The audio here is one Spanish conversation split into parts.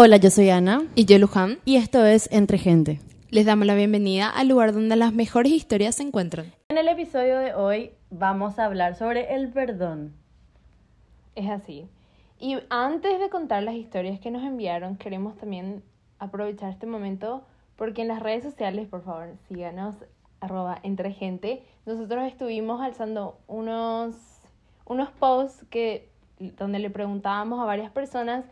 Hola, yo soy Ana. Y yo, Luján. Y esto es Entre Gente. Les damos la bienvenida al lugar donde las mejores historias se encuentran. En el episodio de hoy vamos a hablar sobre el perdón. Es así. Y antes de contar las historias que nos enviaron, queremos también aprovechar este momento porque en las redes sociales, por favor, síganos, arroba entre gente. Nosotros estuvimos alzando unos, unos posts que, donde le preguntábamos a varias personas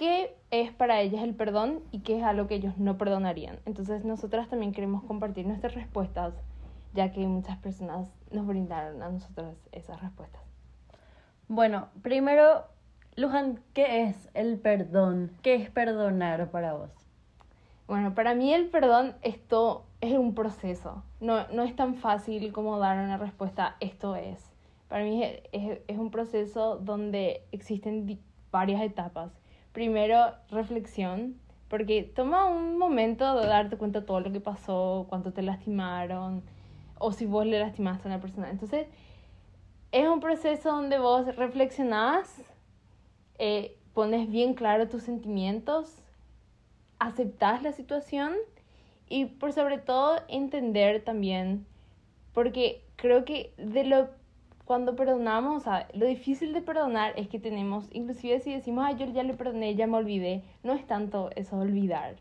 qué es para ellas el perdón y qué es algo que ellos no perdonarían. Entonces nosotras también queremos compartir nuestras respuestas, ya que muchas personas nos brindaron a nosotros esas respuestas. Bueno, primero, Luján, ¿qué es el perdón? ¿Qué es perdonar para vos? Bueno, para mí el perdón esto es un proceso. No, no es tan fácil como dar una respuesta, esto es. Para mí es, es un proceso donde existen varias etapas primero reflexión, porque toma un momento de darte cuenta de todo lo que pasó, cuánto te lastimaron, o si vos le lastimaste a una persona. Entonces, es un proceso donde vos reflexionás, eh, pones bien claro tus sentimientos, aceptás la situación y por sobre todo entender también, porque creo que de lo cuando perdonamos, lo difícil de perdonar es que tenemos, inclusive si decimos, ay, yo ya le perdoné, ya me olvidé, no es tanto eso olvidar,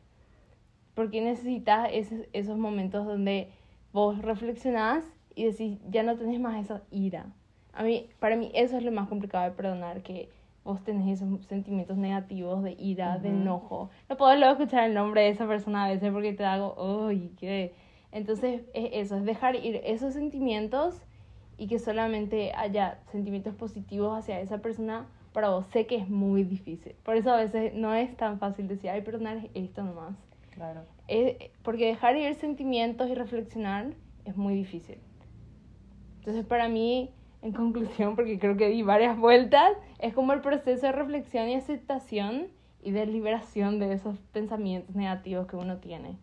porque necesitas esos, esos momentos donde vos reflexionás y decís, ya no tenés más esa ira. A mí, para mí eso es lo más complicado de perdonar, que vos tenés esos sentimientos negativos de ira, de enojo. No puedo luego escuchar el nombre de esa persona a veces porque te hago, uy, qué... Entonces es eso, es dejar ir esos sentimientos y que solamente haya sentimientos positivos hacia esa persona, para vos sé que es muy difícil. Por eso a veces no es tan fácil decir, ay, perdonar esto nomás. Claro. porque dejar ir sentimientos y reflexionar es muy difícil. Entonces, para mí, en conclusión, porque creo que di varias vueltas, es como el proceso de reflexión y aceptación y de liberación de esos pensamientos negativos que uno tiene.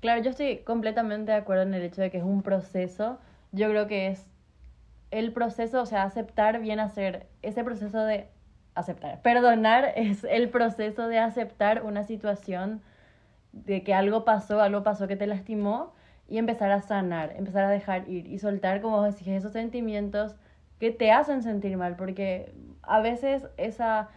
Claro, yo estoy completamente de acuerdo en el hecho de que es un proceso. Yo creo que es el proceso, o sea, aceptar viene a ser ese proceso de aceptar. Perdonar es el proceso de aceptar una situación de que algo pasó, algo pasó que te lastimó y empezar a sanar, empezar a dejar ir y soltar, como vos decís, esos sentimientos que te hacen sentir mal, porque a veces esa,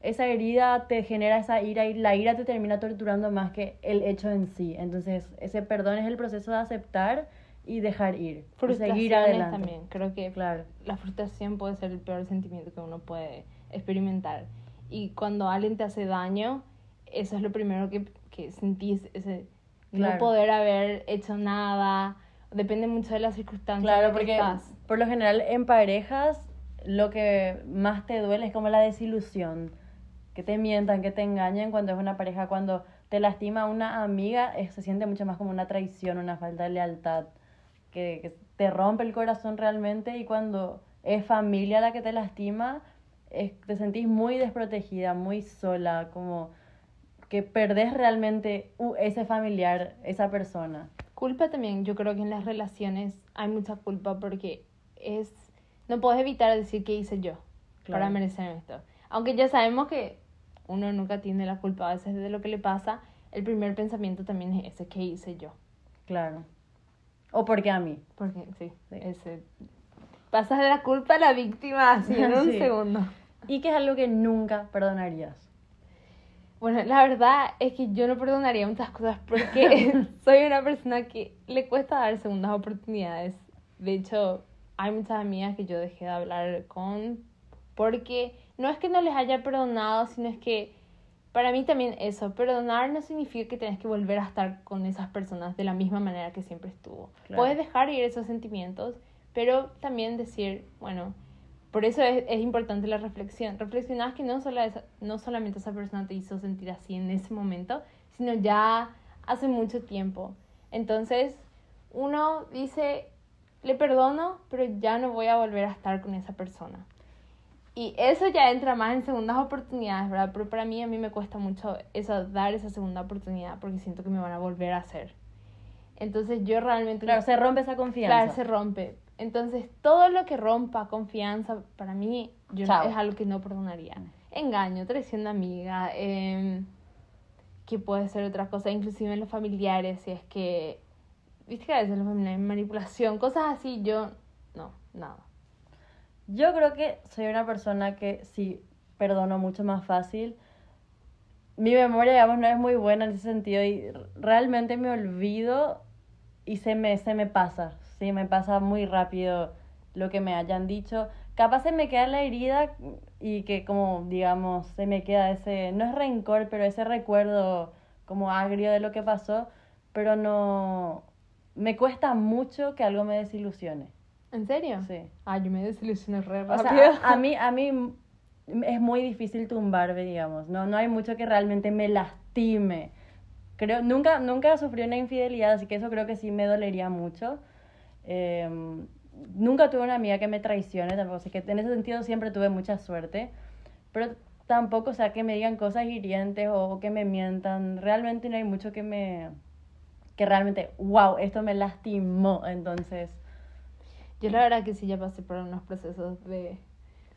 esa herida te genera esa ira y la ira te termina torturando más que el hecho en sí. Entonces, ese perdón es el proceso de aceptar y dejar ir. seguir adelante. también. Creo que claro. la frustración puede ser el peor sentimiento que uno puede experimentar. Y cuando alguien te hace daño, eso es lo primero que, que sentís, ese no poder haber hecho nada. Depende mucho de las circunstancias. Claro, porque por lo general en parejas lo que más te duele es como la desilusión. Que te mientan, que te engañen cuando es una pareja, cuando te lastima una amiga, se siente mucho más como una traición, una falta de lealtad que, te rompe el corazón realmente y cuando es familia la que te lastima, te sentís muy desprotegida, muy sola, como que perdés realmente ese familiar, esa persona. Culpa también, yo creo que en las relaciones hay mucha culpa porque es, no puedes evitar decir qué hice yo para merecer esto. Aunque ya sabemos que uno nunca tiene la culpa a veces de lo que le pasa, el primer pensamiento también es ese, ¿qué hice yo? Claro. ¿O porque a mí? Porque, sí, Ese, pasas de la culpa a la víctima así en un segundo. ¿Y qué es algo que nunca perdonarías? Bueno, la verdad es que yo no perdonaría muchas cosas porque soy una persona que le cuesta dar segundas oportunidades. De hecho, hay muchas amigas que yo dejé de hablar con porque no es que no les haya perdonado, sino es que para mí también eso, perdonar no significa que tenés que volver a estar con esas personas de la misma manera que siempre estuvo. Puedes dejar ir esos sentimientos, pero también decir, bueno, por eso es, es importante la reflexión. Reflexionás que no, solo no solamente esa persona te hizo sentir así en ese momento, sino ya hace mucho tiempo. Entonces, uno dice, le perdono, pero ya no voy a volver a estar con esa persona. Y eso ya entra más en segundas oportunidades, ¿verdad? Pero para mí, a mí me cuesta mucho eso, dar esa segunda oportunidad porque siento que me van a volver a hacer. Entonces yo realmente... Claro, se rompe esa confianza. Claro, se rompe. Entonces todo lo que rompa confianza, para mí, yo es algo que no perdonaría. Engaño, traición de amiga, eh, que puede ser otra cosa, inclusive en los familiares, si es que, viste que a veces los familiares, manipulación, cosas así, yo, no, nada. Yo creo que soy una persona que sí perdono mucho más fácil. Mi memoria, digamos, no es muy buena en ese sentido y realmente me olvido y se me, se me pasa, sí, me pasa muy rápido lo que me hayan dicho. Capaz se me queda la herida y que como, digamos, se me queda ese, no es rencor, pero ese recuerdo como agrio de lo que pasó, pero no, me cuesta mucho que algo me desilusione. ¿En serio? Sí. Ah, yo me desilusiono re O rápido. sea, a, a mí, a mí es muy difícil tumbarme, digamos. No, no hay mucho que realmente me lastime. Creo, nunca, nunca sufrí una infidelidad, así que eso creo que sí me dolería mucho. Eh, nunca tuve una amiga que me traicione, tampoco, así que en ese sentido siempre tuve mucha suerte. Pero tampoco, o sea, que me digan cosas hirientes o que me mientan. Realmente no hay mucho que me... Que realmente, wow, esto me lastimó. Entonces, Yo la verdad que sí ya pasé por unos procesos de,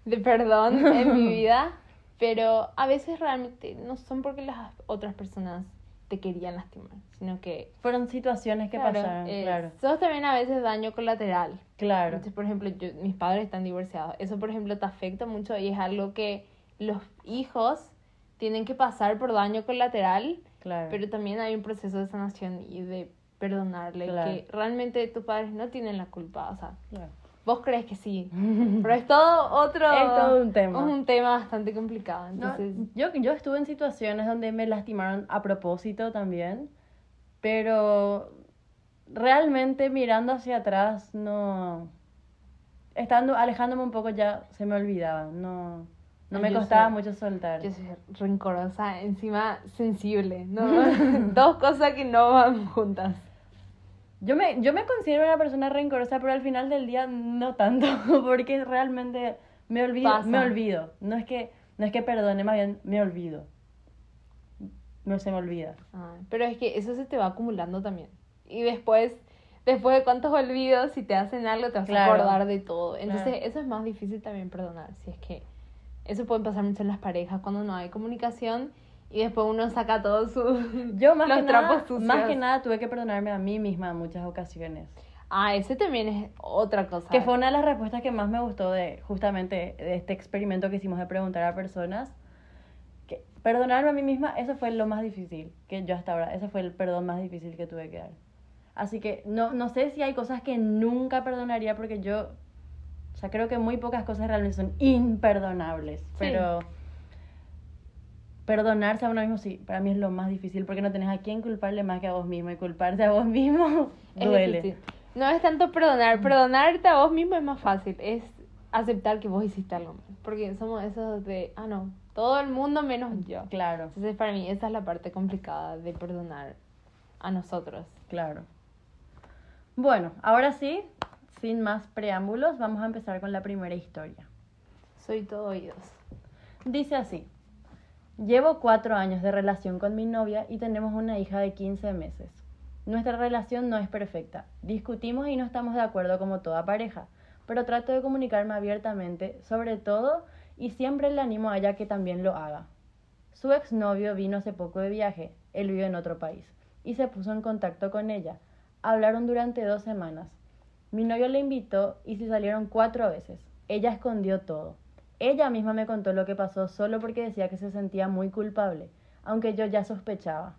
de perdón en mi vida, pero a veces realmente no son porque las otras personas te querían lastimar, sino que... fueron situaciones que claro, pasaron, eh, claro. Sos también a veces daño colateral. Claro. Entonces, por ejemplo, yo, mis padres están divorciados. Eso, por ejemplo, te afecta mucho y es algo que los hijos tienen que pasar por daño colateral, Claro. pero también hay un proceso de sanación y de perdonarle, Claro. que realmente tus padres no tienen la culpa, o sea, Claro. vos crees que sí, pero es todo otro... Es todo un tema. Es un tema bastante complicado, No, entonces... yo, yo estuve en situaciones donde me lastimaron a propósito también, pero realmente mirando hacia atrás, no. Estando, alejándome un poco ya se me olvidaba, no, no me Yo costaba soy- mucho soltar. Yo soy rencorosa, encima sensible, ¿no? Dos cosas que no van juntas. Yo me, yo me considero una persona rencorosa, pero al final del día no tanto, porque realmente me olvido, Pasa. me olvido. No es que, no es que perdone, más bien me olvido. No se me olvida. Ah, pero es que eso se te va acumulando también. Y después, después de cuántos olvidos, si te hacen algo, te vas Claro. a acordar de todo. Entonces, Claro. eso es más difícil también perdonar. Si es que eso puede pasar mucho en las parejas cuando no hay comunicación y después uno saca todos sus Yo más los que, nada, trapos sucios. más que nada tuve que perdonarme a mí misma en muchas ocasiones. Ah, ese también es otra cosa. Que fue una de las respuestas que más me gustó de justamente de este experimento que hicimos de preguntar a personas. Que perdonarme a mí misma, eso fue lo más difícil que yo hasta ahora. Ese fue el perdón más difícil que tuve que dar. Así que no, no sé si hay cosas que nunca perdonaría porque yo, o sea, creo que muy pocas cosas realmente son imperdonables. Pero perdonarse a uno mismo, sí, para mí es lo más difícil porque no tenés a quién culparle más que a vos mismo y culparse a vos mismo Es duele. difícil. No es tanto perdonar, perdonarte a vos mismo es más fácil, es aceptar que vos hiciste algo mal. Porque somos esos de, ah, no, todo el mundo menos yo. Claro, Entonces, para mí, esa es la parte complicada de perdonar a nosotros. claro. Bueno, ahora sí, sin más preámbulos, vamos a empezar con la primera historia. Soy todo oídos. Dice así, llevo cuatro años de relación con mi novia y tenemos una hija de 15 meses. Nuestra relación no es perfecta, discutimos y no estamos de acuerdo como toda pareja, pero trato de comunicarme abiertamente sobre todo y siempre le animo a ella que también lo haga. Su exnovio vino hace poco de viaje, él vive en otro país, y se puso en contacto con ella. Hablaron durante dos semanas. Mi novio le invitó y se salieron cuatro veces. Ella escondió todo. Ella misma me contó lo que pasó solo porque decía que se sentía muy culpable, aunque yo ya sospechaba.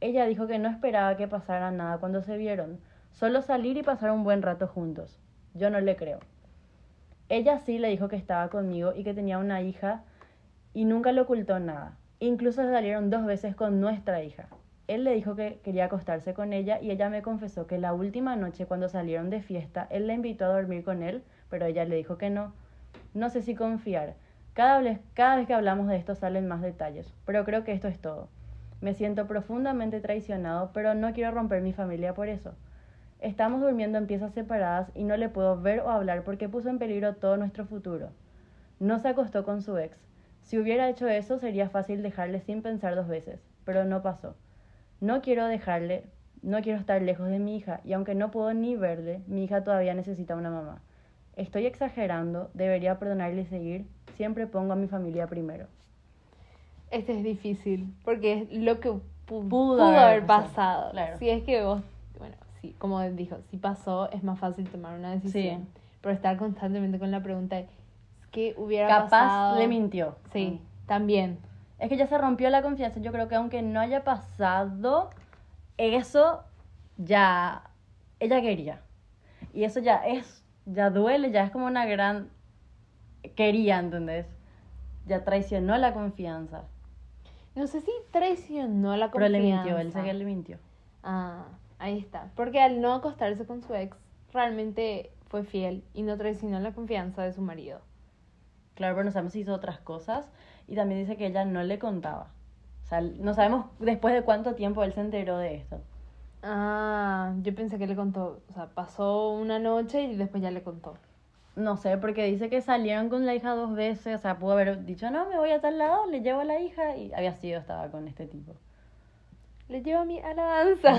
Ella dijo que no esperaba que pasara nada cuando se vieron, solo salir y pasar un buen rato juntos. Yo no le creo. Ella sí le dijo que estaba conmigo y que tenía una hija y nunca le ocultó nada. Incluso salieron dos veces con nuestra hija. Él le dijo que quería acostarse con ella y ella me confesó que la última noche cuando salieron de fiesta, él la invitó a dormir con él, pero ella le dijo que no. No sé si confiar. Cada vez, cada vez que hablamos de esto salen más detalles, pero creo que esto es todo. Me siento profundamente traicionado, pero no quiero romper mi familia por eso. Estamos durmiendo en piezas separadas y no le puedo ver o hablar porque puso en peligro todo nuestro futuro. No se acostó con su ex. Si hubiera hecho eso sería fácil dejarle sin pensar dos veces, pero no pasó. No quiero dejarle, no quiero estar lejos de mi hija y aunque no puedo ni verle, mi hija todavía necesita una mamá. Estoy exagerando, debería perdonarle y seguir. Siempre pongo a mi familia primero. Este es difícil, porque es lo que pu- Pudo pudo, haber pasado, pasado. claro. Si es que vos, bueno, sí, como dijo, si pasó, es más fácil tomar una decisión. Pero estar constantemente con la pregunta de ¿qué hubiera Capaz pasado? le mintió. Sí, también. Es que ya se rompió la confianza. Yo creo que aunque no haya pasado, eso ya ella quería. Y eso ya es, ya duele, ya es como una gran quería, ¿entendés? Ya traicionó la confianza. No sé si traicionó la Pero confianza. le mintió, él sé que le mintió. Ah, ahí está. Porque al no acostarse con su ex, realmente fue fiel y no traicionó la confianza de su marido. Claro, pero no sabemos si hizo otras cosas. Y también dice que ella no le contaba. O sea, no sabemos después de cuánto tiempo él se enteró de esto. Ah, yo pensé que le contó, o sea, pasó una noche y después ya le contó. No sé, porque dice que salieron con la hija dos veces. O sea, pudo haber dicho, no, me voy a tal lado, le llevo a la hija. Y había sido, estaba con este tipo. Le llevo a mi a la danza.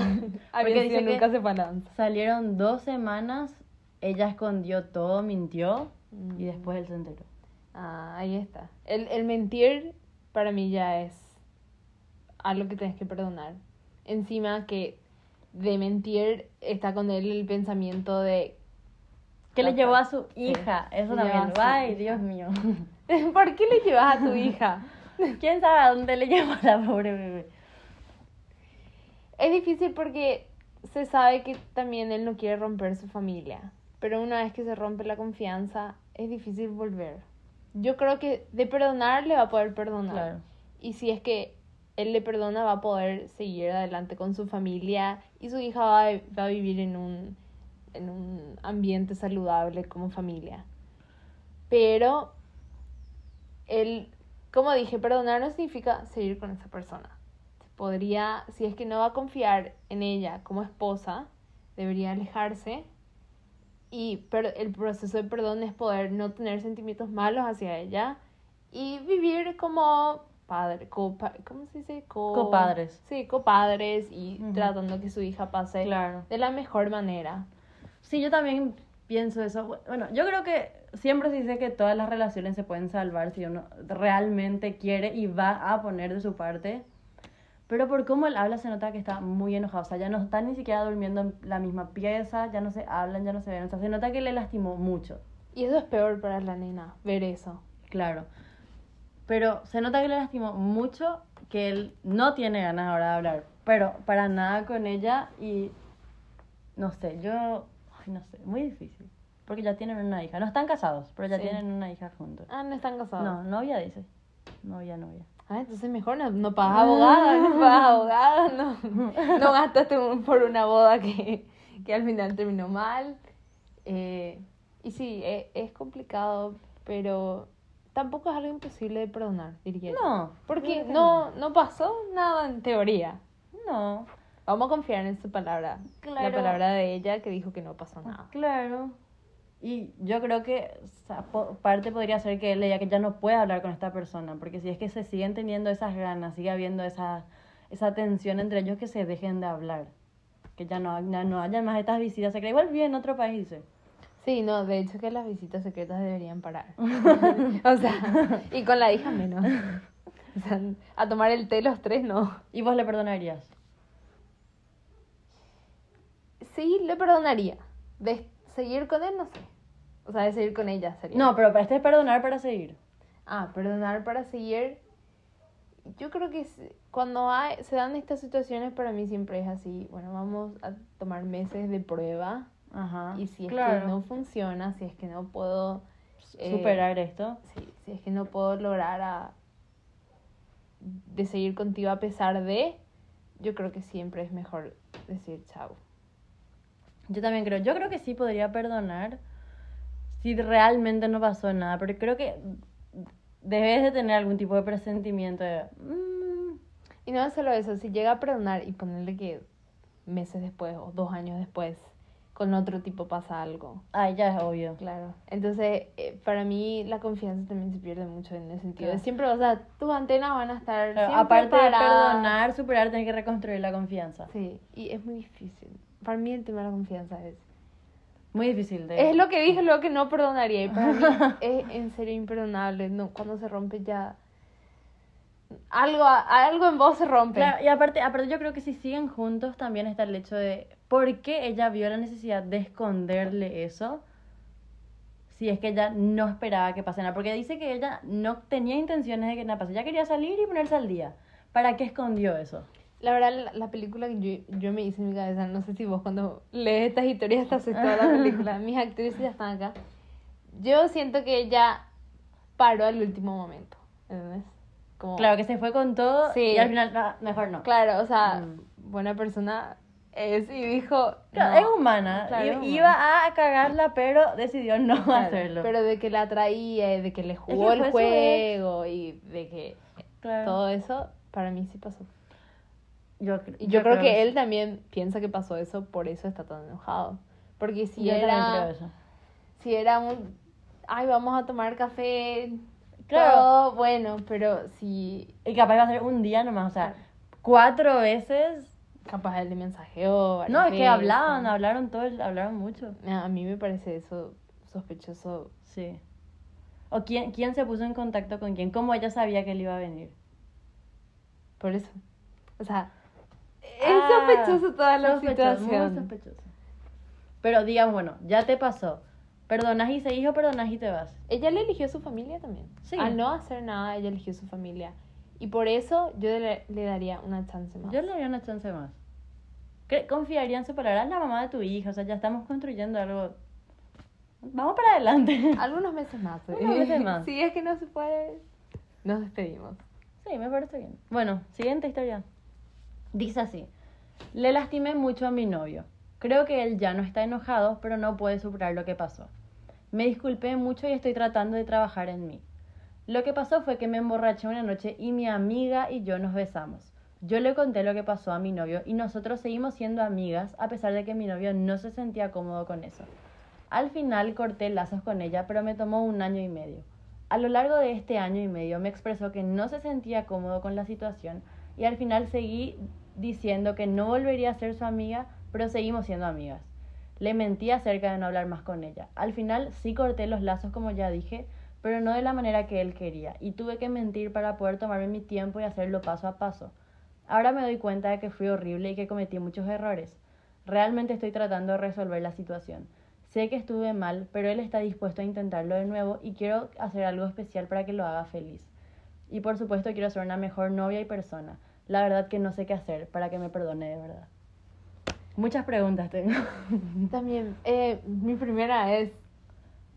Porque dice sido que- nunca se fue a la danza. Salieron dos semanas, ella escondió todo, mintió. Y Mm. después él se enteró. Ah, ahí está. El, el mentir para mí ya es algo que tienes que perdonar. Encima que de mentir está con él el pensamiento de Que le llevó a su Sí. hija. Eso también. Ay. Dios mío. ¿por qué le llevas a tu hija? ¿Quién sabe a dónde le llevó a la pobre bebé? Es difícil porque se sabe que también él no quiere romper su familia, pero una vez que se rompe la confianza es difícil volver. Yo creo que de perdonar le va a poder perdonar. Claro. Y si es que él le perdona va a poder seguir adelante con su familia y su hija va a, va a vivir en un, en un ambiente saludable como familia. Pero él, como dije, perdonar no significa seguir con esa persona. Podría, si es que no va a confiar en ella como esposa, debería alejarse. Y per- el proceso de perdón es poder no tener sentimientos malos hacia ella y vivir como padre, copa, ¿cómo se dice? Co- Copadres. Sí, copadres y Ujú. tratando que su hija pase Claro. de la mejor manera. Sí, yo también pienso eso. Bueno, yo creo que siempre se dice que todas las relaciones se pueden salvar si uno realmente quiere y va a poner de su parte. Pero por cómo él habla se nota que está muy enojado. O sea, ya no están ni siquiera durmiendo en la misma pieza, ya no se hablan, ya no se ven. O sea, se nota que le lastimó mucho. Y eso es peor para la nena, ver eso. Claro. Pero se nota que le lastimó mucho, que él no tiene ganas ahora de hablar. Pero para nada con ella y no sé, yo, ay, no sé, muy difícil. Porque ya tienen una hija. No están casados, pero ya Sí. tienen una hija juntos. Ah, no están casados. No, novia dice. Novia, novia. Ah, entonces mejor no, no pagas abogada, no pagas abogada, no, no gastaste un- por una boda que, que al final terminó mal. Eh, y sí, e- es, complicado, pero tampoco es algo imposible de perdonar, diría yo. No. Porque no, no pasó nada en teoría. No. Vamos a confiar en su palabra. La Claro. palabra de ella que dijo que no pasó nada. Claro. Y yo creo que o sea, po- parte podría ser que él diga que ya no puede hablar con esta persona, porque si es que se siguen teniendo esas ganas, sigue habiendo esa, esa tensión entre ellos, que se dejen de hablar. Que ya no, ya no haya más estas visitas secretas. Igual vive en otro país, dice. Sí, no, de hecho que las visitas secretas deberían parar. o sea, y con la hija menos. O sea, a tomar el té los tres no. ¿Y vos le perdonarías? Sí, le perdonaría. De seguir con él, no sé. O sea, de seguir con ella sería. No, pero para este es perdonar para seguir. Ah, perdonar para seguir. Yo creo que cuando hay, se dan estas situaciones, para mí siempre es así. Bueno, vamos a tomar meses de prueba. Ajá. Y si es claro. que no funciona, si es que no puedo eh, Superar esto. Sí, si es que no puedo lograr a, de seguir contigo a pesar de, yo creo que siempre es mejor decir chao. Yo también creo. Yo creo que sí podría perdonar si realmente no pasó nada, pero creo que debes de tener algún tipo de presentimiento de... "Mm, Y no solo eso, si llega a perdonar y ponerle que meses después o dos años después con otro tipo pasa algo. Ay, ya es obvio. Claro. Entonces, eh, para mí la confianza también se pierde mucho en ese sentido. Claro. Siempre, o sea, tus antenas van a estar Claro, aparte de paradas. perdonar, superar, tienes que reconstruir la confianza. Sí, y es muy difícil. Para mí el tema de la confianza es... Muy difícil de... Es lo que dije, lo que no perdonaría. Y para mí es en serio imperdonable. No, cuando se rompe ya. algo, algo en vos se rompe. Claro, y aparte, aparte yo creo que si siguen juntos también está el hecho de por qué ella vio la necesidad de esconderle eso si es que ella no esperaba que pase nada. Porque dice que ella no tenía intenciones de que nada pase. Ella quería salir y ponerse al día. ¿Para qué escondió eso? La verdad, la, la película que yo, yo me hice en mi cabeza, no sé si vos cuando lees estas historias te haces toda la película, mis actrices ya están acá. Yo siento que ella paró al último momento, ¿entendés? Como, Claro, que se fue con todo Sí. y al final, no, mejor no. Claro, o sea, Mm. buena persona es y dijo... No. es humana. Claro. Iba a cagarla, pero decidió no Claro, hacerlo. Pero de que la traía, y de que le jugó el juego y de que Claro. todo eso, para mí sí pasó. Yo, yo, creo, que él también piensa que pasó eso, por eso está tan enojado. Porque si yo era... eso. si era un, ay, vamos a tomar café, Claro. todo bueno, pero si Y capaz iba a ser un día nomás, o sea, cuatro veces. Capaz él le mensajeó. No, es que hablaban, hablaron todo, el- hablaron mucho. A mí me parece eso sospechoso. Sí. O quién, quién se puso en contacto con quién, cómo ella sabía que él iba a venir. Por eso. O sea, es Ah, sospechoso toda la Sospechoso, situación. Muy sospechoso. Pero digamos, bueno, ya te pasó. Perdonas y seguís o perdonas y te vas. Ella le eligió su familia también. Sí. Al no hacer nada, ella eligió su familia. Y por eso yo le, le daría una chance más. Yo le daría una chance más. Confiaría en su palabra. La mamá de tu hija, o sea, ya estamos construyendo algo. Vamos para adelante. Algunos meses más. ¿eh? Unos meses más. si es que no se puede, nos despedimos. Sí, me parece bien. Bueno, siguiente historia. Dice así. Le lastimé mucho a mi novio. Creo que él ya no está enojado, pero no puede superar lo que pasó. Me disculpé mucho y estoy tratando de trabajar en mí. Lo que pasó fue que me emborraché una noche y mi amiga y yo nos besamos. Yo le conté lo que pasó a mi novio y nosotros seguimos siendo amigas a pesar de que mi novio no se sentía cómodo con eso. Al final corté lazos con ella, pero me tomó un año y medio. A lo largo de este año y medio me expresó que no se sentía cómodo con la situación y al final seguí diciendo que no volvería a ser su amiga, pero seguimos siendo amigas. Le mentí acerca de no hablar más con ella. Al final sí corté los lazos como ya dije, pero no de la manera que él quería y tuve que mentir para poder tomarme mi tiempo y hacerlo paso a paso. Ahora me doy cuenta de que fui horrible y que cometí muchos errores. Realmente estoy tratando de resolver la situación. Sé que estuve mal, pero él está dispuesto a intentarlo de nuevo y quiero hacer algo especial para que lo haga feliz. Y por supuesto quiero ser una mejor novia y persona. La verdad que no sé qué hacer para que me perdone de verdad. Muchas preguntas tengo. También, eh, mi primera es,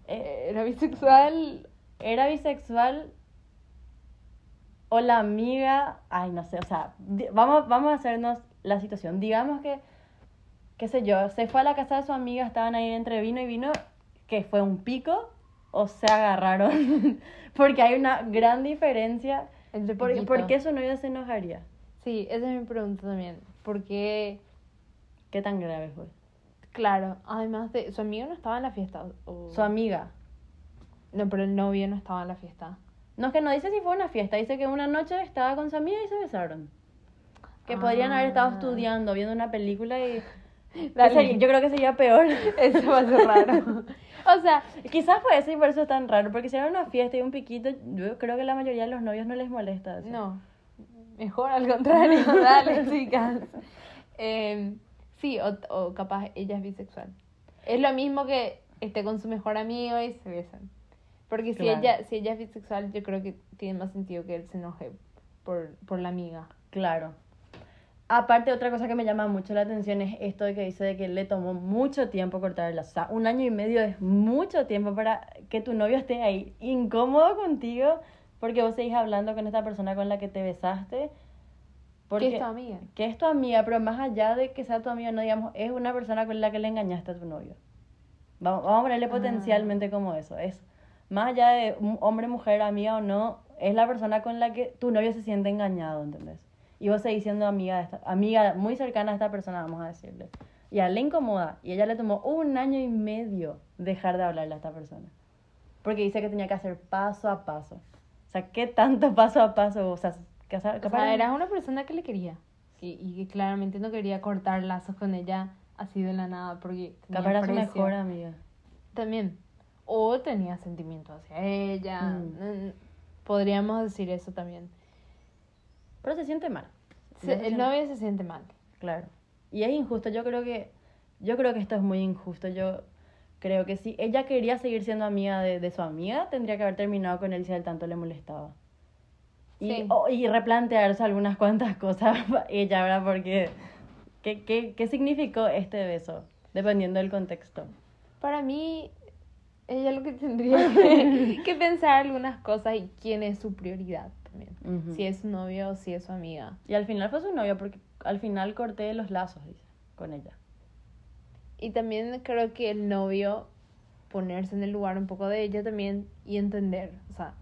Eh, ¿era bisexual? ¿Era bisexual o la amiga? Ay, no sé, o sea, vamos, vamos a hacernos la situación. Digamos que, qué sé yo, se fue a la casa de su amiga, estaban ahí entre vino y vino, que fue un pico o se agarraron. Porque hay una gran diferencia. Entre ¿Por. ¿Por qué su novio se enojaría? Sí, esa es mi pregunta también. Porque, ¿Qué tan grave fue? claro, además de, su amigo no estaba en la fiesta. o- Su amiga. No, pero el novio no estaba en la fiesta. No, es que no dice si fue una fiesta, dice que una noche estaba con su amiga y se besaron. Que podrían haber estado Ah. estudiando, viendo una película y... Dale. Ese- Yo creo que sería peor. Eso va a ser raro. o sea, Quizás fue eso y por eso es tan raro, porque si era una fiesta y un piquito, yo creo que la mayoría de los novios no les molesta eso. no. Mejor al contrario, dale, chicas. Eh, sí, o, o capaz ella es bisexual. Es lo mismo que esté con su mejor amigo y se besan. Porque si, ella, si ella es bisexual, yo creo que tiene más sentido que él se enoje por, por la amiga. Claro. Aparte, otra cosa que me llama mucho la atención es esto de que dice de que le tomó mucho tiempo cortar el lazo. O sea, un año y medio es mucho tiempo para que tu novio esté ahí incómodo contigo porque vos seguís hablando con esta persona con la que te besaste. Porque, ¿Qué es tu amiga? que es tu amiga, pero más allá de que sea tu amiga, no digamos, es una persona con la que le engañaste a tu novio. Vamos, vamos a ponerle Ah. potencialmente como eso. Es más allá de hombre, mujer, amiga o no, es la persona con la que tu novio se siente engañado, ¿entendés? Y vos seguís siendo amiga, de esta, amiga muy cercana a esta persona, vamos a decirle. Y a él le incomoda. Y ella le tomó un año y medio dejar de hablarle a esta persona. Porque dice que tenía que hacer paso a paso. O sea, ¿qué tanto paso a paso? O sea, que, O sea, eras una persona que le quería. Y, y que claramente no quería cortar lazos con ella así de la nada. Porque capaz era su mejor amiga. También. O tenía sentimientos hacia ella. Mm. Mm, Podríamos decir eso también. Pero se siente mal. Se- el novio se siente mal. Claro. Y es injusto, yo creo que yo creo que esto es muy injusto. Yo creo que si ella quería seguir siendo amiga de, de su amiga, tendría que haber terminado con él si a él tanto le molestaba. Y, Sí. y replantearse algunas cuantas cosas ella, ¿verdad? Porque ¿qué, qué, ¿qué significó este beso? Dependiendo del contexto. Para mí, ella lo que tendría que, que pensar algunas cosas y quién es su prioridad también. Si es su novio o si es su amiga. Y al final fue su novia, porque al final corté los lazos, dice, con ella. Y también creo que el novio ponerse en el lugar un poco de ella también y entender. O sea,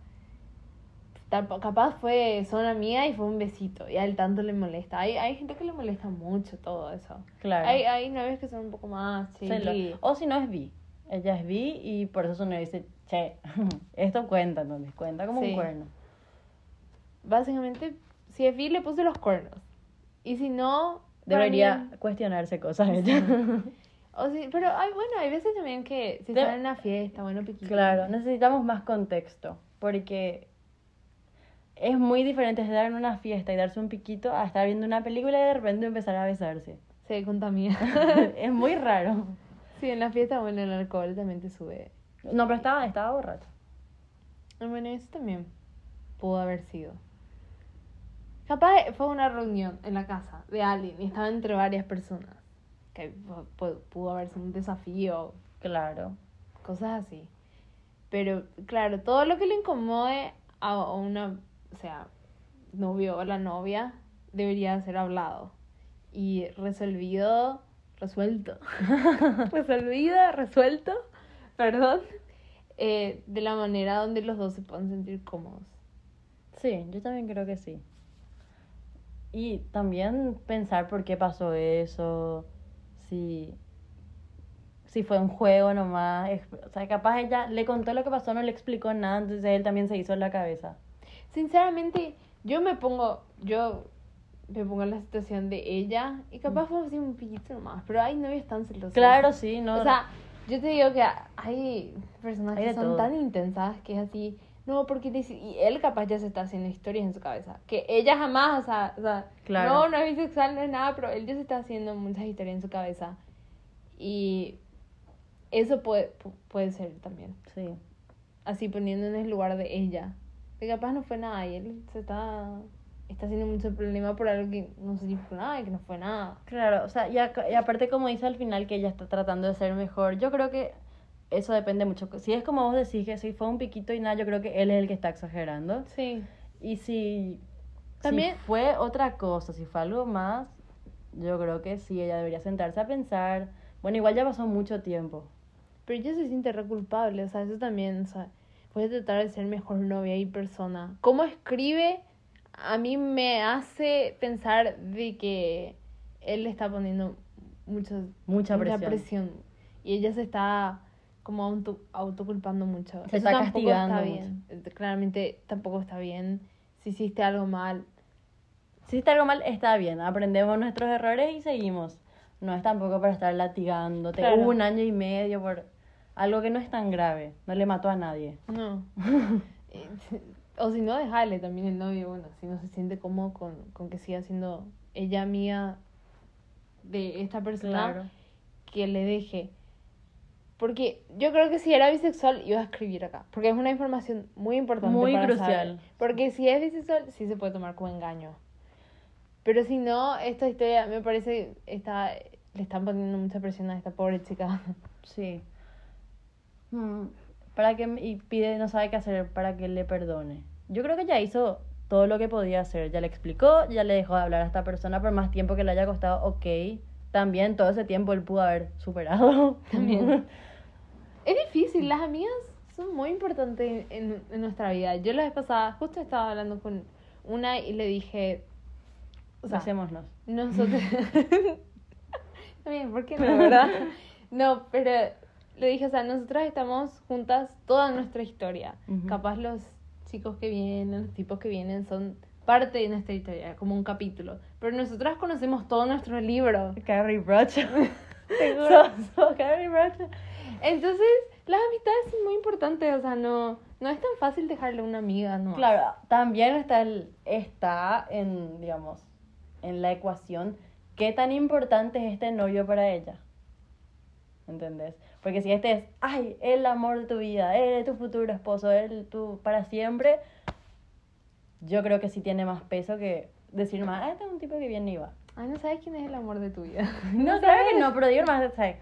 capaz fue, son amigas y fue un besito y a él tanto le molesta. Hay, hay gente que le molesta mucho todo eso. Claro. Hay, hay novios que son un poco más chilly. O si no es bi. Ella es bi y por eso su novio dice, che, esto cuenta, entonces cuenta como Sí. un cuerno. Básicamente, si es bi le puse los cuernos. Y si no... Debería cuestionarse cosas ella. O sí, pero hay, bueno, hay veces también que si están en una fiesta, bueno, piquito. claro, necesitamos más contexto, porque es muy diferente estar en una fiesta y darse un piquito a estar viendo una película y de repente empezar a besarse. Se contamina. es muy raro. Sí, en la fiesta, bueno, el alcohol también te sube. No, pero estaba, estaba borracho. Ah, Bueno, eso también pudo haber sido. Capaz fue una reunión en la casa de alguien y estaba entre varias personas. Que pu- pu- pudo haber sido un desafío, Claro. cosas así. Pero claro, todo lo que le incomode a a una, o sea, novio o la novia debería ser hablado y resolvido, resuelto, resolvido, resuelto, perdón, eh, de la manera donde los dos se puedan sentir cómodos. Sí, yo también creo que sí. Y también pensar por qué pasó eso, si, si fue un juego nomás. O sea, capaz ella le contó lo que pasó, no le explicó nada, entonces él también se hizo en la cabeza. Sinceramente, yo me pongo, yo me pongo en la situación de ella y capaz fue así un piquito nomás, pero hay novios tan celosos. Claro, sí, no. O sea, yo te digo que hay personas Hay que son todo. tan intensas que es así, no, porque dice- y él capaz ya se está haciendo historias en su cabeza, que ella jamás, o sea, o sea Claro. no, no es bisexual, no es nada, pero él ya se está haciendo muchas historias en su cabeza y eso puede, pu- puede ser también, sí. así poniendo en el lugar de ella, que capaz no fue nada y él se está, está haciendo mucho problema por algo que no significó nada y que no fue nada. Claro, o sea, y, aparte como dice al final que ella está tratando de ser mejor, yo creo que eso depende mucho. Si es como vos decís que si fue un piquito y nada, yo creo que él es el que está exagerando. Sí. Y si, También- si fue otra cosa, si fue algo más, yo creo que sí, ella debería sentarse a pensar. Bueno, igual ya pasó mucho tiempo. Pero ella se siente re culpable, o sea, eso también, o sea, puede tratar de ser mejor novia y persona. Cómo escribe a mí me hace pensar de que él le está poniendo mucho, Mucha presión. presión. Y ella se está como auto, autoculpando mucho. Se Eso está tampoco castigando está bien. Claramente tampoco está bien. Si hiciste algo mal, Si está algo mal, está bien. Aprendemos nuestros errores y seguimos. No es tampoco para estar latigándote Claro. un año y medio por algo que no es tan grave. No le mató a nadie. No. O si no, dejarle también el novio, bueno, si no se siente cómodo con, con que siga siendo ella mía de esta persona, Claro. que le deje. Porque yo creo que si era bisexual iba a escribir acá, porque es una información muy importante. Muy para crucial. saber. Porque si es bisexual, sí se puede tomar como engaño. Pero si no, esta historia me parece está le están poniendo mucha presión a esta pobre chica. Sí. Mm, Para que, y pide, no sabe qué hacer para que le perdone. Yo creo que ya hizo todo lo que podía hacer. Ya le explicó, ya le dejó de hablar a esta persona por más tiempo que le haya costado. Ok. También todo ese tiempo él pudo haber superado. También. Es difícil, las amigas son muy importantes en, en nuestra vida. Yo la vez pasada justo estaba hablando con una y le dije, o sea, Hacémonos. nosotros... También, ¿por qué no, verdad? No, pero le dije, o sea, nosotras estamos juntas toda nuestra historia. Ujú. Capaz los chicos que vienen, los tipos que vienen son parte de nuestra historia, como un capítulo. Pero nosotras conocemos todo nuestro libro. Carrie Bradshaw. Sos- sos Carrie Bradshaw. Entonces, Las amistades son muy importantes, o sea, no, no es tan fácil dejarle a una amiga, ¿no? Claro, también está, el, está en, digamos, en la ecuación qué tan importante es este novio para ella. ¿Entendés? Porque si este es, ay, el amor de tu vida, él es tu futuro esposo, él tu para siempre, yo creo que sí tiene más peso que decir más, ah, este es un tipo que viene y va. Ay, no sabes quién es el amor de tu vida. No, sabes que no, pero digo más, ¿sabes?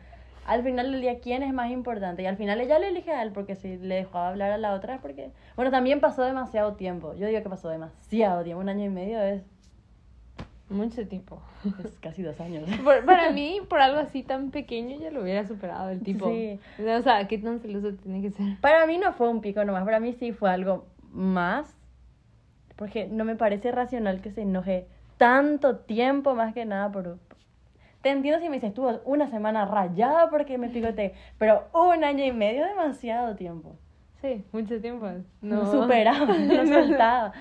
Al final del día, ¿quién es más importante? Y al final ella le elige a él, porque si le dejó hablar a la otra es porque... Bueno, también pasó demasiado tiempo. Yo digo que pasó demasiado tiempo. Un año y medio es, Mucho tiempo. es casi dos años. Por- para mí, por algo así tan pequeño, ya lo hubiera superado el tipo. Sí. O sea, ¿qué tan celoso tiene que ser? Para mí no fue un pico nomás, para mí sí fue algo más. Porque no me parece racional que se enoje tanto tiempo más que nada por... Te entiendo si me dices, estuvo una semana rayada porque me picoteé, pero un año y medio demasiado tiempo. Sí, mucho tiempo. No, superaba, no soltaba.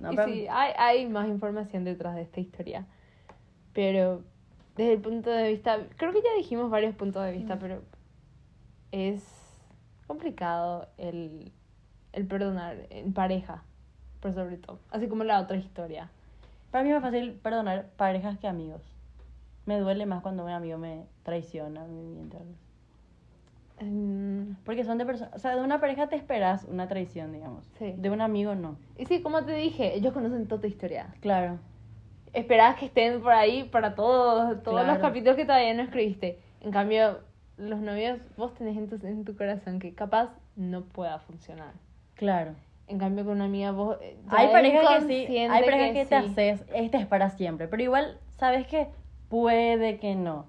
No, y pero- sí, hay, hay más información detrás de esta historia. Pero desde el punto de vista, creo que ya dijimos varios puntos de vista, pero es complicado el, el perdonar en pareja, por sobre todo. Así como la otra historia. Para mí es más fácil perdonar parejas que amigos. Me duele más cuando un amigo me traiciona, me miente algo. Mm, Porque son de personas, o sea, de una pareja te esperas una traición, digamos. Sí. De un amigo no. Y sí, como te dije, ellos conocen toda tu historia. Claro. Esperabas que estén por ahí para todos, todos los Claro. capítulos que todavía no escribiste. En cambio, los novios vos tenés en tu, en tu corazón que capaz no pueda funcionar. Claro. En cambio, con una amiga vos... eh, Hay parejas que sí, hay parejas que, te sí. haces, este es para siempre, pero igual sabes que puede que no.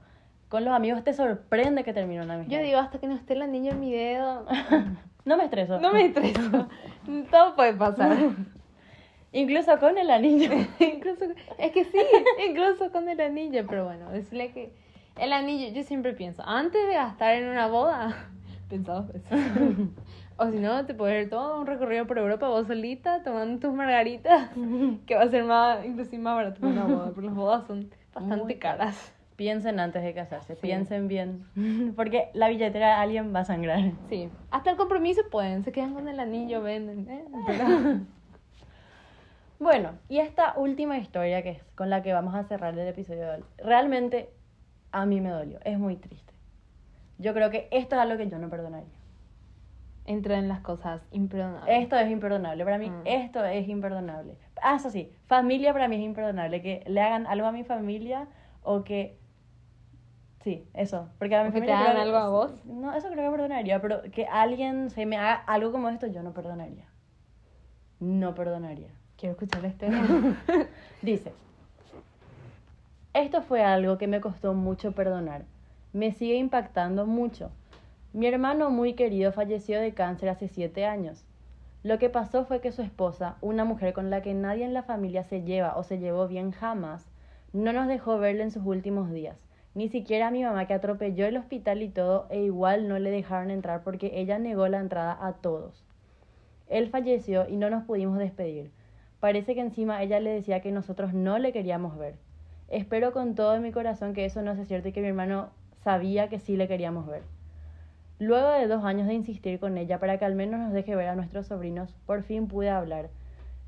Con los amigos te sorprende que termine una amistad. Yo digo, hasta que no esté el anillo en mi dedo, no me estreso. no me estreso. Todo puede pasar. Incluso con el anillo. incluso, es que sí, incluso con el anillo. Pero bueno, decirle que el anillo, yo siempre pienso, antes de gastar en una boda, pensaba veces. O si no, te puedes ir todo un recorrido por Europa vos solita, tomando tus margaritas, que va a ser más, inclusive más barato que una boda, porque las bodas son bastante Muy caras. Piensen antes de casarse, Sí. piensen bien. Porque la billetera de alguien va a sangrar. Sí, hasta el compromiso pueden, se quedan con el anillo, venden. ¿eh? Pero- Bueno, y esta última historia que es con la que vamos a cerrar el episodio de hoy, realmente a mí me dolió, es muy triste. Yo creo que esto es algo que yo no perdonaría. Entra en las cosas imperdonables. Esto es imperdonable, para mí Mm. esto es imperdonable. Ah, eso sí, familia para mí es imperdonable, que le hagan algo a mi familia o que... Sí, eso, porque a mi ¿O que te familia hagan creo- algo a vos? No, eso creo que perdonaría, pero que alguien se me haga algo como esto, yo no perdonaría. No perdonaría. Quiero escuchar historia. Dice, esto fue algo que me costó mucho perdonar. Me sigue impactando mucho. Mi hermano muy querido falleció de cáncer hace siete años. Lo que pasó fue que su esposa, una mujer con la que nadie en la familia se lleva o se llevó bien jamás, no nos dejó verle en sus últimos días. Ni siquiera a mi mamá que atropelló el hospital y todo, e igual no le dejaron entrar porque ella negó la entrada a todos. Él falleció y no nos pudimos despedir. Parece que encima ella le decía que nosotros no le queríamos ver. Espero con todo mi corazón que eso no sea cierto y que mi hermano sabía que sí le queríamos ver. Luego de dos años de insistir con ella para que al menos nos deje ver a nuestros sobrinos, por fin pude hablar.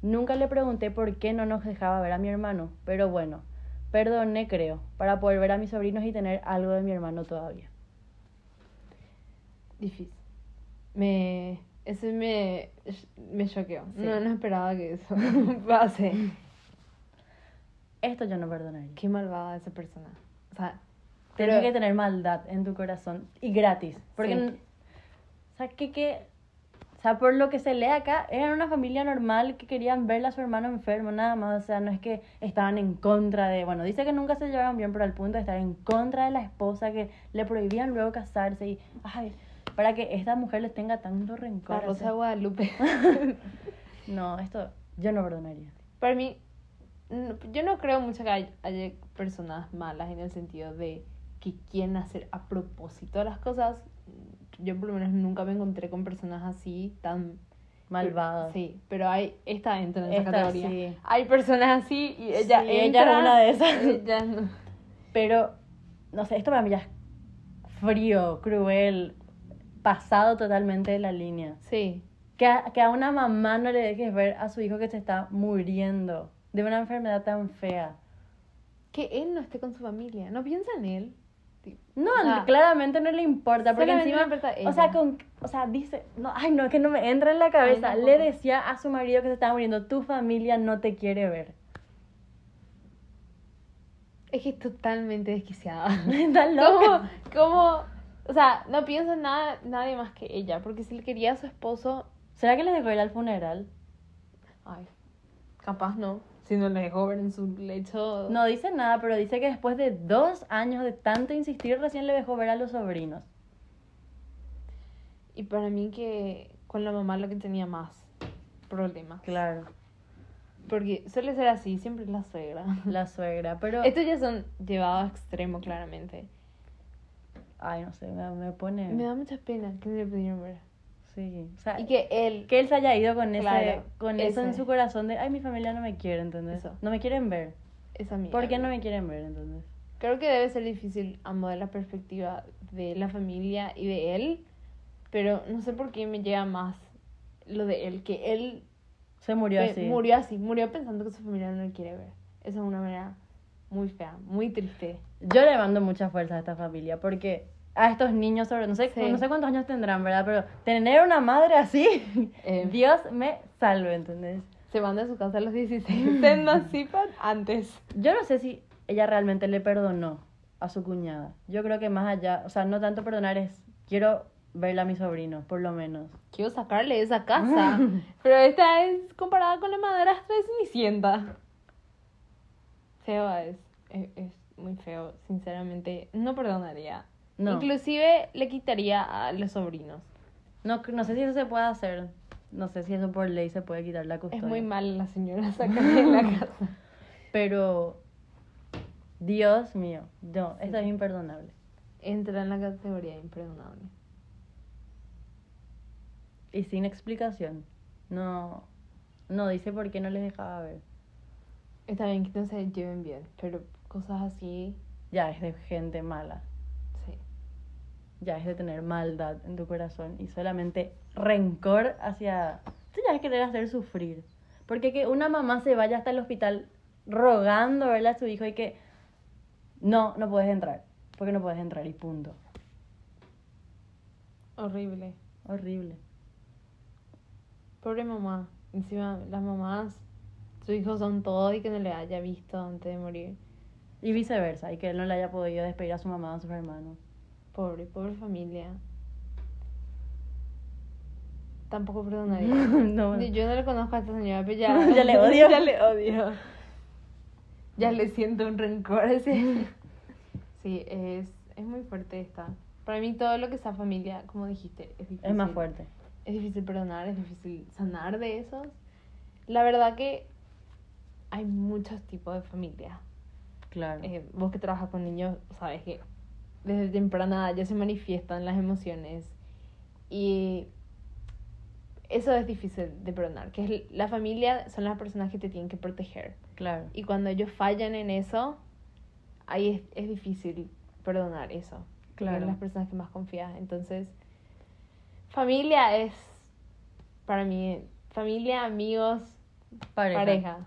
Nunca le pregunté por qué no nos dejaba ver a mi hermano, pero bueno, perdoné creo, para poder ver a mis sobrinos y tener algo de mi hermano todavía. Difícil. Me. Ese me. Me choqueó. Sí. No, no esperaba que eso pase. Esto yo no perdonaría. Qué malvada esa persona. O sea. Tienes que tener maldad en tu corazón y gratis. Porque, Sí. o sea, que, que, sea, por lo que se lee acá, eran una familia normal que querían verle a su hermano enfermo, nada más. O sea, no es que estaban en contra de, bueno, dice que nunca se llevaron bien, pero al punto de estar en contra de la esposa, que le prohibían luego casarse y, ay, para que esta mujer les tenga tanto rencor. La o Rosa sea, Guadalupe. no, esto yo no perdonaría. Para mí. no- Yo no creo mucho que hay- haya personas malas en el sentido de que quieren hacer a propósito las cosas. Yo por lo menos nunca me encontré con personas así tan Malvada. Sí, pero hay esta entra en esa Esta categoría. sí. Hay personas así y ella Sí, ella es una de esas. ella no. Pero, no sé, esto para mí ya es frío, cruel. pasado totalmente de la línea. Sí. Que a, que a una mamá no le dejes ver a su hijo que se está muriendo de una enfermedad tan fea. Que él no esté con su familia. No piensa en él. Tipo, No, claramente no le importa, porque encima, le importa o sea, con, o sea, dice, no, ay, no, que no me entra en la cabeza. le decía a su marido que se estaba muriendo, tu familia no te quiere ver. Es que es totalmente desquiciada. Está ¿Cómo, loca. cómo, o sea, no piensa en nada, nadie más que ella, porque si le quería a su esposo, ¿Será que les dejó ir al funeral? ay, capaz no, si no le dejó ver en su lecho. No dice nada, pero dice que después de dos años de tanto insistir, recién le dejó ver a los sobrinos. Y para mí que con la mamá lo que tenía más problemas. Claro, Porque suele ser así, siempre es la suegra. la suegra, pero... Estos ya son llevados a extremo, claramente. Ay, no sé, me, me pone... Me da mucha pena que no le pudieron ver. Sí, o sea, Y que él, que él se haya ido con, ese, Claro, con eso en ese. su corazón de, ay, mi familia no me quiere, ¿entendés? Eso. No me quieren ver. esa amiga. ¿Por qué no me quieren ver, entonces? Creo que debe ser difícil de la perspectiva de la familia y de él, pero no sé por qué me llega más lo de él, que él Se murió así. murió así, murió pensando que su familia no le quiere ver. Esa es una manera muy fea, muy triste. Yo le mando mucha fuerza a esta familia porque a estos niños sobre, no sé, Sí. no sé cuántos años tendrán, ¿verdad? Pero tener una madre así, Eh. Dios me salve, ¿entendés? Se van de su casa a los 16, se emancipan antes. Yo no sé si ella realmente le perdonó a su cuñada. Yo creo que más allá, o sea, no tanto perdonar es, quiero verla a mi sobrino, por lo menos. Quiero sacarle esa casa, pero esta es comparada con la madrastra de Cenicienta. Feo es, es, es muy feo, sinceramente. No perdonaría. No. Inclusive le quitaría a los sobrinos. No, no sé si eso se puede hacer. No sé si eso por ley se puede quitar la custodia. Es muy mal la señora sacarle de la casa. Pero, Dios mío, no, esto es imperdonable. Entra en la categoría imperdonable. Y sin explicación. No, no dice por qué no les dejaba ver. Está bien que no se lleven bien, pero cosas así, Ya es de gente mala. Ya es de tener maldad en tu corazón y solamente rencor hacia... Tú ya es querer hacer sufrir. Porque que una mamá se vaya hasta el hospital rogando verle a su hijo y que... No, no puedes entrar. Porque no puedes entrar y punto. Horrible. Horrible. Pobre mamá. Encima, las mamás, sus hijos son todo y que no le haya visto antes de morir. Y viceversa, y que él no le haya podido despedir a su mamá o a sus hermanos. Pobre, pobre familia. Tampoco perdonaría. No. Yo no le conozco a esta señora, pero ya, Ya le odio. ya le odio. Ya le siento un rencor. Sí, sí es, es muy fuerte esta. Para mí todo lo que sea familia, como dijiste, es difícil. Es más fuerte. Es difícil perdonar, es difícil sanar de esos. La verdad que hay muchos tipos de familia. Claro. Eh, vos que trabajas con niños, sabes que desde temprana edad ya se manifiestan las emociones. Y eso es difícil de perdonar. Que es la familia son las personas que te tienen que proteger. Claro. Y cuando ellos fallan en eso, ahí es, es difícil perdonar eso. Claro. son las personas que más confías. Entonces, familia es, para mí, familia, amigos, Pareja. pareja.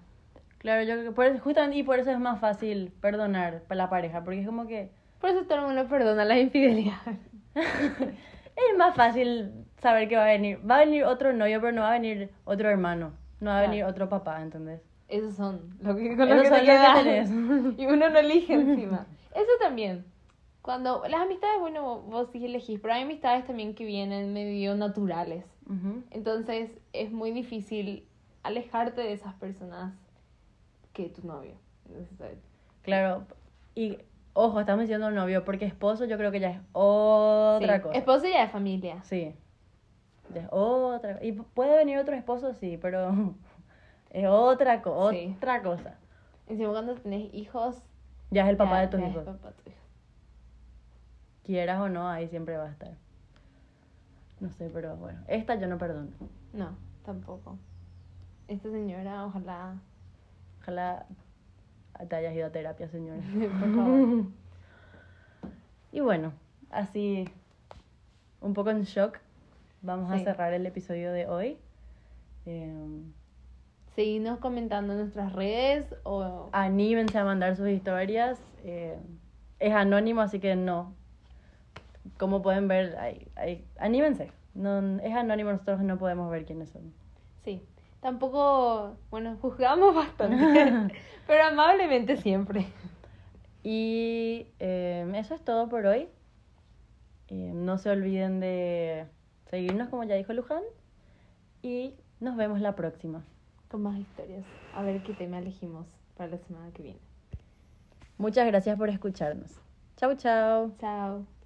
Claro, yo creo que por eso- justamente y por eso es más fácil perdonar a la pareja, porque es como que Por eso todo el mundo perdona las infidelidades. es más fácil saber que va a venir, va a venir otro novio, pero no va a venir otro hermano, no va a venir otro papá, ¿entendés? Esos son lo que, con lo que te los que quedas. Y uno no elige encima. Eso también. Cuando las amistades, bueno, vos- sí elegís, pero hay amistades también que vienen medio naturales. Entonces es muy difícil alejarte de esas personas que tu novio. Claro, y ojo, estamos diciendo novio, porque esposo yo creo que ya es otra sí. cosa. Esposo ya de familia. Sí. Ya es otra Y puede venir otro esposo, sí, pero es otra, co- Sí. otra cosa. Encima cuando tenés hijos. Ya es el papá ya- de tus ya es hijos. papá de tus hijos. Quieras o no, ahí siempre va a estar. No sé, pero bueno, esta yo no perdono. No, tampoco. Esta señora, ojalá. Ojalá te hayas ido a terapia, señora. Por favor. Y bueno, así un poco en shock, vamos a Sí. cerrar el episodio de hoy. Em, Seguinos comentando en nuestras redes o... anímense a mandar sus historias. eh, es anónimo, así que no. Como pueden ver, hay, hay- anímense. No, es anónimo, nosotros no podemos ver quiénes son. Sí. Tampoco, bueno, juzgamos bastante, pero amablemente siempre. Y eh, eso es todo por hoy. Eh, no se olviden de seguirnos, como ya dijo Luján. Y nos vemos la próxima. Con más historias. A ver qué tema elegimos para la semana que viene. Muchas gracias por escucharnos. Chau, chau. Chao.